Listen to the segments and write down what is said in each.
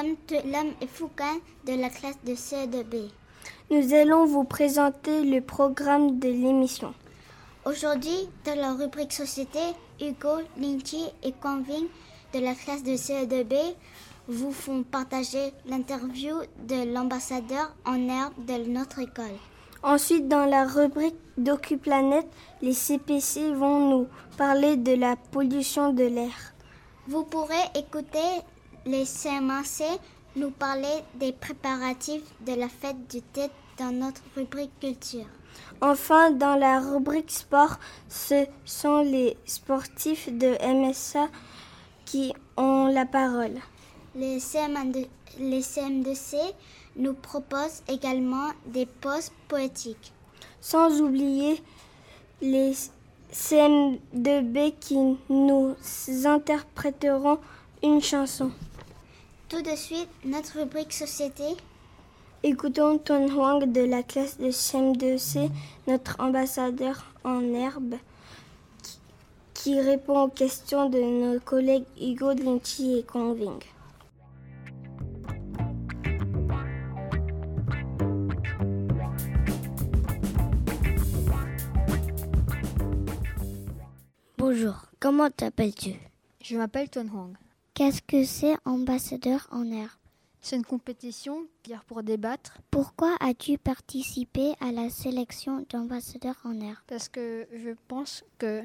Sommes Tulam et Foucan de la classe de CE2B. Nous allons vous présenter le programme de l'émission. Aujourd'hui, dans la rubrique Société, Hugo, Linchi et Conving de la classe de CE2B vous font partager l'interview de l'ambassadeur en herbe de notre école. Ensuite, dans la rubrique DocuPlanète, les CPC vont nous parler de la pollution de l'air. Vous pourrez écouter les CMAC nous parler des préparatifs de la fête du tête dans notre rubrique culture. Enfin, dans la rubrique sport, ce sont les sportifs de MSA qui ont la parole. Les, les CM2C nous proposent également des pauses poétiques. Sans oublier les CM2B qui nous interpréteront une chanson. Tout de suite, notre rubrique société. Écoutons Ton Huang de la classe de CM2C, notre ambassadeur en herbe, qui, répond aux questions de nos collègues Hugo Drinchi et Kongving. Bonjour, comment t'appelles-tu? Je m'appelle Ton Huang. Qu'est-ce que c'est ambassadeur en herbe? C'est une compétition a pour débattre. Pourquoi as-tu participé à la sélection d'ambassadeurs en herbe? Parce que je pense que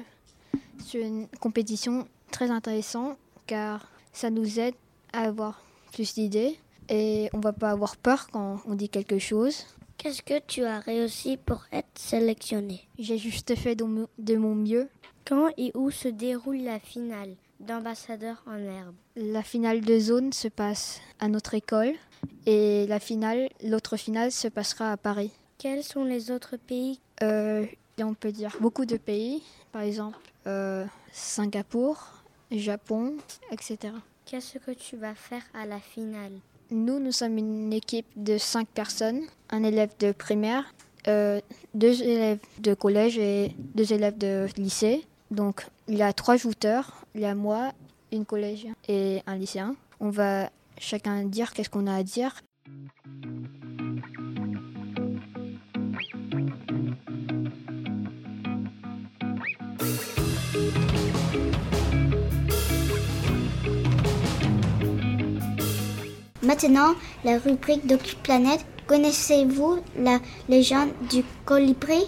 c'est une compétition très intéressante car ça nous aide à avoir plus d'idées et on va pas avoir peur quand on dit quelque chose. Qu'est-ce que tu as réussi pour être sélectionné? J'ai juste fait de mon mieux. Quand et où se déroule la finale? D'ambassadeurs en herbe La finale de zone se passe à notre école et la finale, l'autre finale se passera à Paris. Quels sont les autres pays euh, On peut dire beaucoup de pays, par exemple euh, Singapour, Japon, etc. Qu'est-ce que tu vas faire à la finale Nous, nous sommes une équipe de cinq personnes, un élève de primaire, euh, deux élèves de collège et deux élèves de lycée. Donc, il y a trois jouteurs. Il y a moi, une collégienne et un lycéen. On va chacun dire qu'est-ce qu'on a à dire. Maintenant, la rubrique d'Occuplanète. Connaissez-vous la légende du colibri?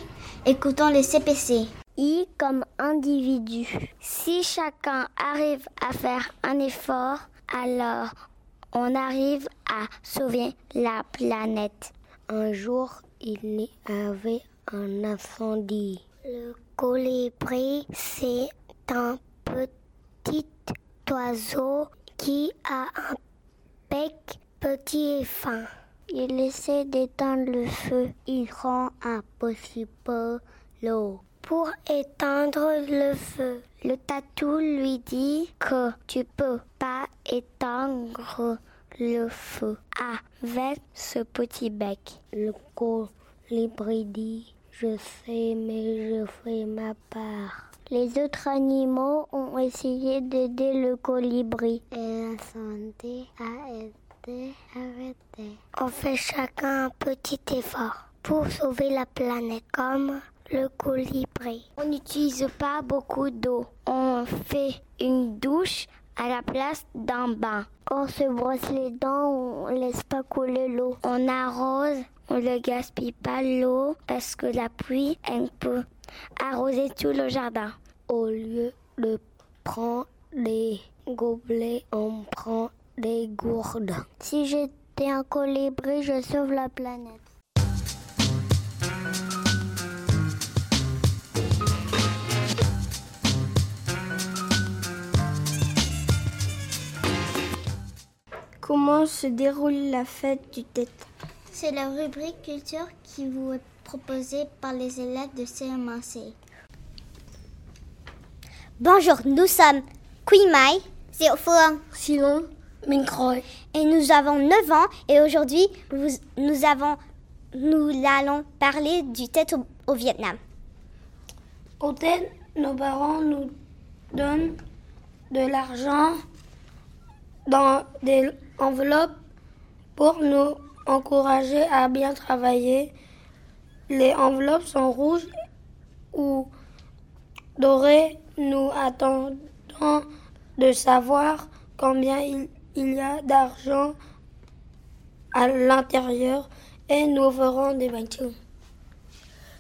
Écoutons les CPC. I comme individu. Si chacun arrive à faire un effort, alors on arrive à sauver la planète. Un jour, il y avait un incendie. Le colibri, c'est un petit oiseau qui a un bec petit et fin. Il essaie d'éteindre le feu. Il rend impossible l'eau pour éteindre le feu. Le tatou lui dit que tu peux pas éteindre le feu avec ce petit bec. Le colibri dit Je sais, mais je fais ma part. Les autres animaux ont essayé d'aider le colibri. Et l'incendie a été. On fait chacun un petit effort pour sauver la planète, comme le colibri. On n'utilise pas beaucoup d'eau. On fait une douche à la place d'un bain. On se brosse les dents, on laisse pas couler l'eau. On arrose, on ne gaspille pas l'eau parce que la pluie, elle peut arroser tout le jardin. Au lieu de prendre des gobelets, on prend des gourdes. Si j'étais un colibri, je sauve la planète. Comment se déroule la fête du tête C'est la rubrique culture qui vous est proposée par les élèves de CMAC. Bonjour, nous sommes Queen Mai, Phương, Silon, Mincroy. Et nous avons 9 ans et aujourd'hui nous, avons, nous allons parler du tête au, Vietnam. Au tête, nos parents nous donnent de l'argent dans des enveloppes pour nous encourager à bien travailler. Les enveloppes sont rouges ou dorées. Nous attendons de savoir combien il, y a d'argent à l'intérieur et nous ferons des bâtons.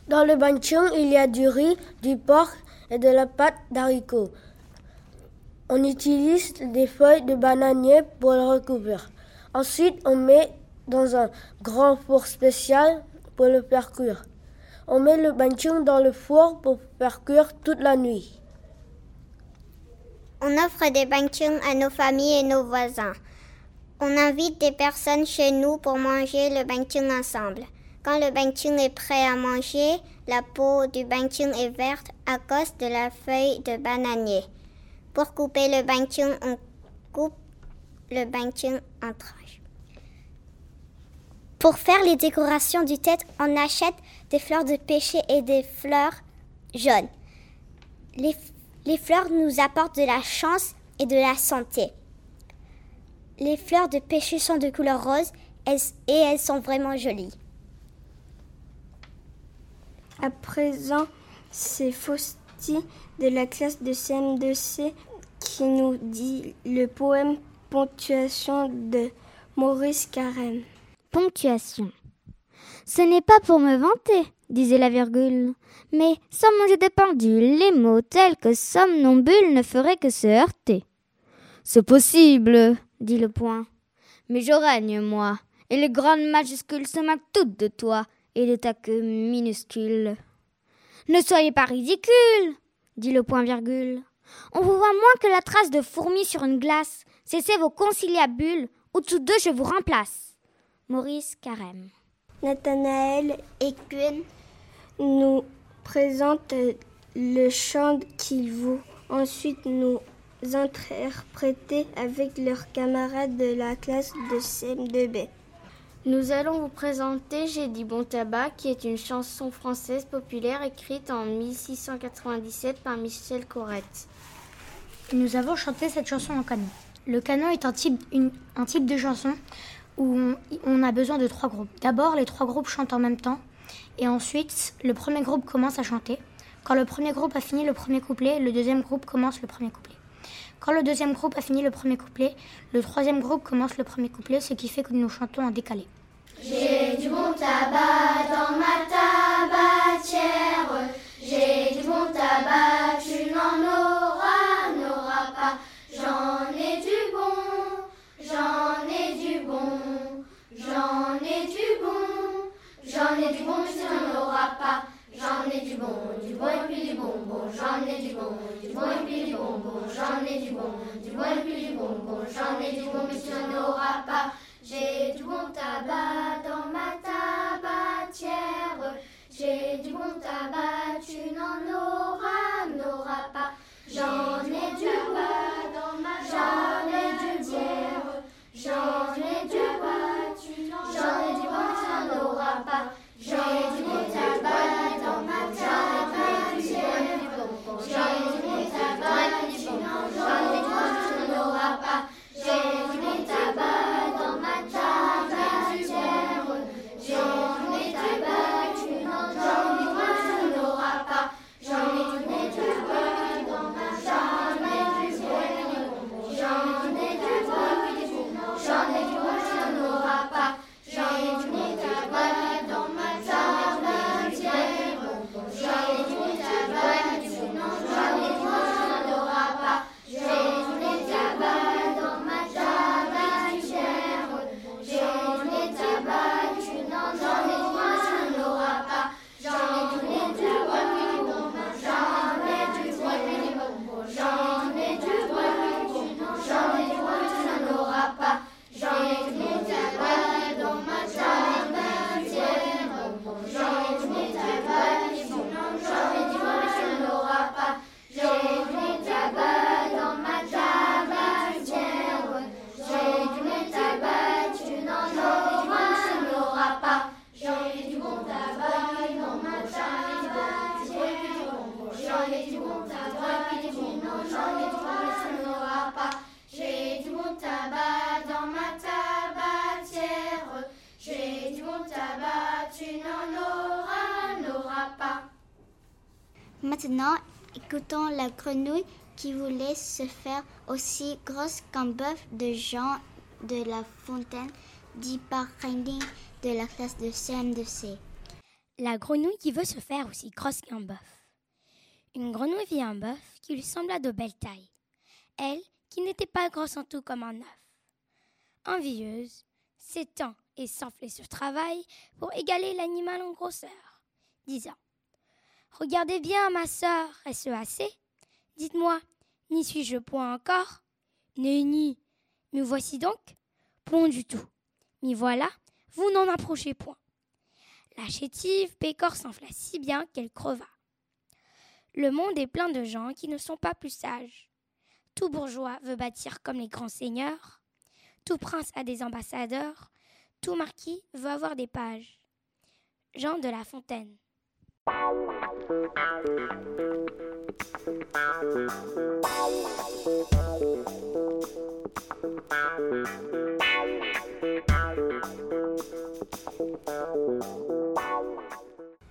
Dans le bâton, il y a du riz, du porc et de la pâte d'haricot. On utilise des feuilles de bananier pour le recouvrir. Ensuite, on met dans un grand four spécial pour le faire cuire. On met le bâton dans le four pour faire cuire toute la nuit. On offre des bâtons à nos familles et nos voisins. On invite des personnes chez nous pour manger le bâton ensemble. Quand le bâton est prêt à manger, la peau du bâton est verte à cause de la feuille de bananier. Pour couper le bâton, on coupe le bâton en tranches. Pour faire les décorations du tête, on achète des fleurs de pêcher et des fleurs jaunes. Les, les fleurs nous apportent de la chance et de la santé. Les fleurs de pêcher sont de couleur rose et elles sont vraiment jolies. À présent, c'est Fausti de la classe de CM2C qui nous dit le poème Ponctuation de Maurice Carême. Ponctuation. Ce n'est pas pour me vanter, disait la virgule, mais sans manger de pendule, les mots tels que somnambule ne feraient que se heurter. C'est possible, dit le point. Mais je règne, moi, et les grandes majuscules se moquent toutes de toi et de ta queue minuscule. Ne soyez pas ridicule, dit le point virgule. On vous voit moins que la trace de fourmi sur une glace. Cessez vos conciliabules, ou tous deux je vous remplace. Maurice Carême. Nathanaël et Quinn nous présentent le chant qu'ils vont ensuite nous interpréter avec leurs camarades de la classe de CM2B. Nous allons vous présenter J'ai dit bon tabac, qui est une chanson française populaire écrite en 1697 par Michel Corrette. Nous avons chanté cette chanson en canon. Le canon est un type, de chanson où on, a besoin de trois groupes. D'abord, les trois groupes chantent en même temps, et ensuite, le premier groupe commence à chanter. Quand le premier groupe a fini le premier couplet, le deuxième groupe commence le premier couplet. Quand le deuxième groupe a fini le premier couplet, le troisième groupe commence le premier couplet, ce qui fait que nous chantons en décalé. J'ai du bon tabac dans ma tabatière, j'en ai du bon, du bon et puis du bonbon, j'en ai du bon, mais tu Maintenant, écoutons la grenouille qui voulait se faire aussi grosse qu'un bœuf de Jean de la Fontaine, dit par Raining de la classe de CM2C. La grenouille qui veut se faire aussi grosse qu'un bœuf. Une grenouille vit un bœuf qui lui sembla de belle taille. Elle, qui n'était pas grosse en tout comme un œuf. Envieuse, s'étend et s'enflait sur travail pour égaler l'animal en grosseur, disant Regardez bien, ma sœur, est-ce assez? Dites-moi, n'y suis-je point encore? Nenni, me voici donc? Point du tout. M'y voilà, vous n'en approchez point. La chétive Pécor s'enfla si bien qu'elle creva. Le monde est plein de gens qui ne sont pas plus sages. Tout bourgeois veut bâtir comme les grands seigneurs. Tout prince a des ambassadeurs. Tout marquis veut avoir des pages. Jean de La Fontaine.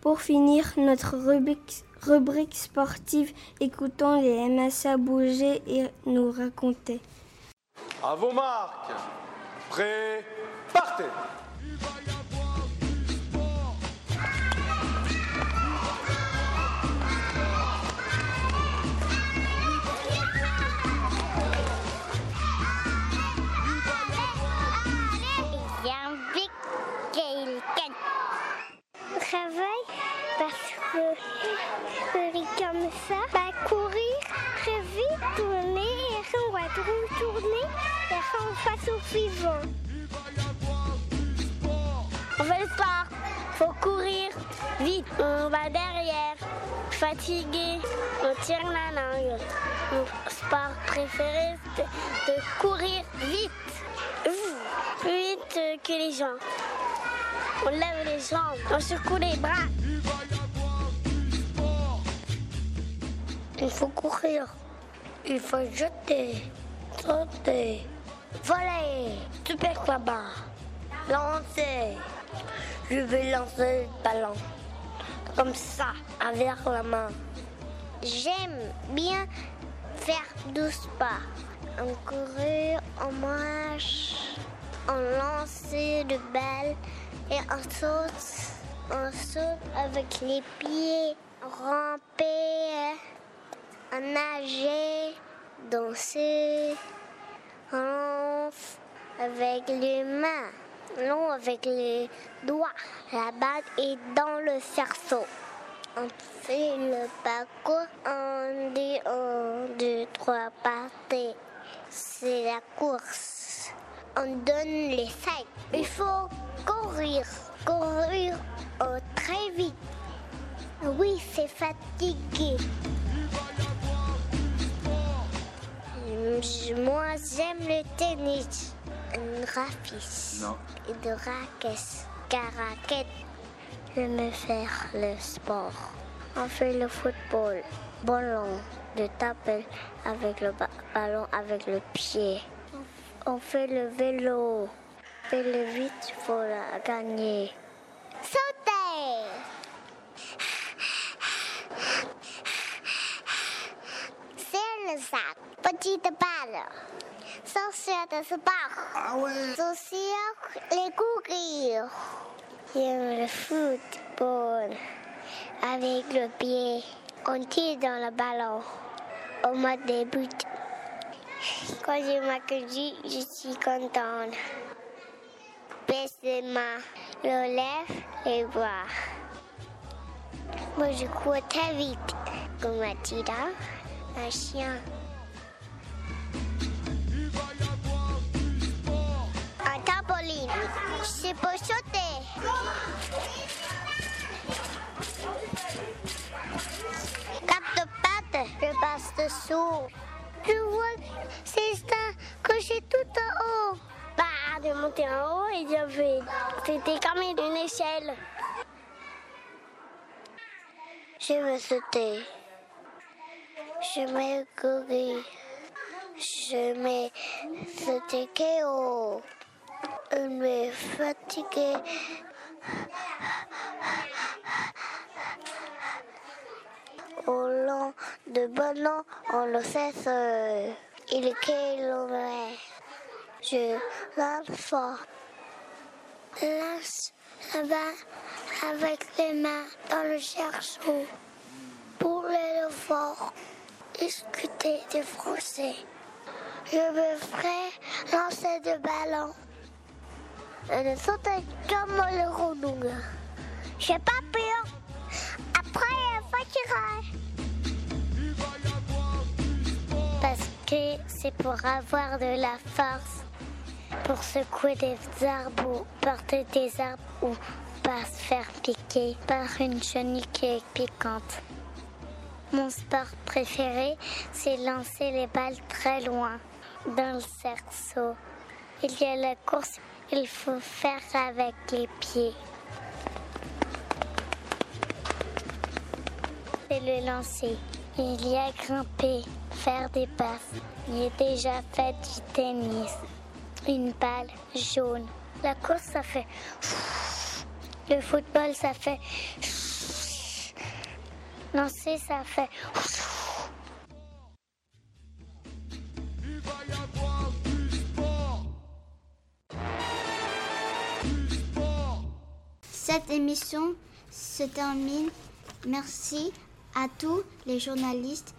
Pour finir notre rubrique, sportive, écoutons les MSA bouger et nous raconter. À vos marques. Prêt. Partez. Travail parce que comme ça. Pas courir, très vite, tourner, et on va tourner, et on passe au suivant. On fait le sport, faut courir vite, on va derrière, fatigué, on tire la langue. Mon sport préféré c'est de, courir vite, vite que les gens. On lève les jambes, on secoue les bras. Il faut courir, il faut jeter, sauter, voler, super là-bas, lancer. Je vais lancer le ballon, comme ça, avec la main. J'aime bien faire douze pas. En courir, en marche, en lancer de balles et en saute. On saute avec les pieds, ramper, en nager, danser, on avec les mains, non avec les doigts. La balle est dans le cerceau. On fait le parcours, on dit un, deux, trois parties. C'est la course. On donne les sacs. Il faut courir, courir oh, très vite. Oui, c'est fatigué. Moi, j'aime le tennis, un rafis Non. et de raquettes, caraquettes. J'aime faire le sport. On fait le football, ballon, de taper avec le ba- ballon avec le pied. On fait le vélo. On le vite pour gagner. Sauter! C'est le sac, petite balle. Sorcière de sport. Ah ouais. Sorcière, les courir. J'aime le football. Avec le pied, on tire dans le ballon. Au mode des buts. Quand je m'accueille, je suis contente. Les mains, je lève les bras. Moi, je cours très vite. Comme un chien. Un trampoline. C'est pour sauter. Quatre pattes, je passe dessous. Je vois, c'est ça, que j'ai tout en haut. De monter en haut et j'avais. C'était comme une échelle. Je me sauter. Je me courir. Je me sauter haut. Je me fatiguer Au long de bon an, on le cesse. Il kilomètre. Je lance fort. Lance là-bas avec les mains dans le chercheur. Pour le discuter du français. Je me ferai lancer de ballon. Je sauter comme le renouveau. J'ai pas peur. Après, il Parce que c'est pour avoir de la force. Pour secouer des arbres ou porter des arbres ou pas se faire piquer par une chenille est piquante. Mon sport préféré, c'est lancer les balles très loin dans le cerceau. Il y a la course, il faut faire avec les pieds. C'est le lancer. Il y a grimper, faire des passes. J'ai déjà fait du tennis. Une balle jaune. La course, ça fait. Le football, ça fait. Lancer, ça fait. Cette émission se termine. Merci à tous les journalistes.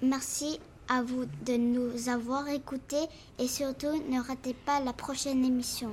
Merci à vous de nous avoir écoutés et surtout ne ratez pas la prochaine émission.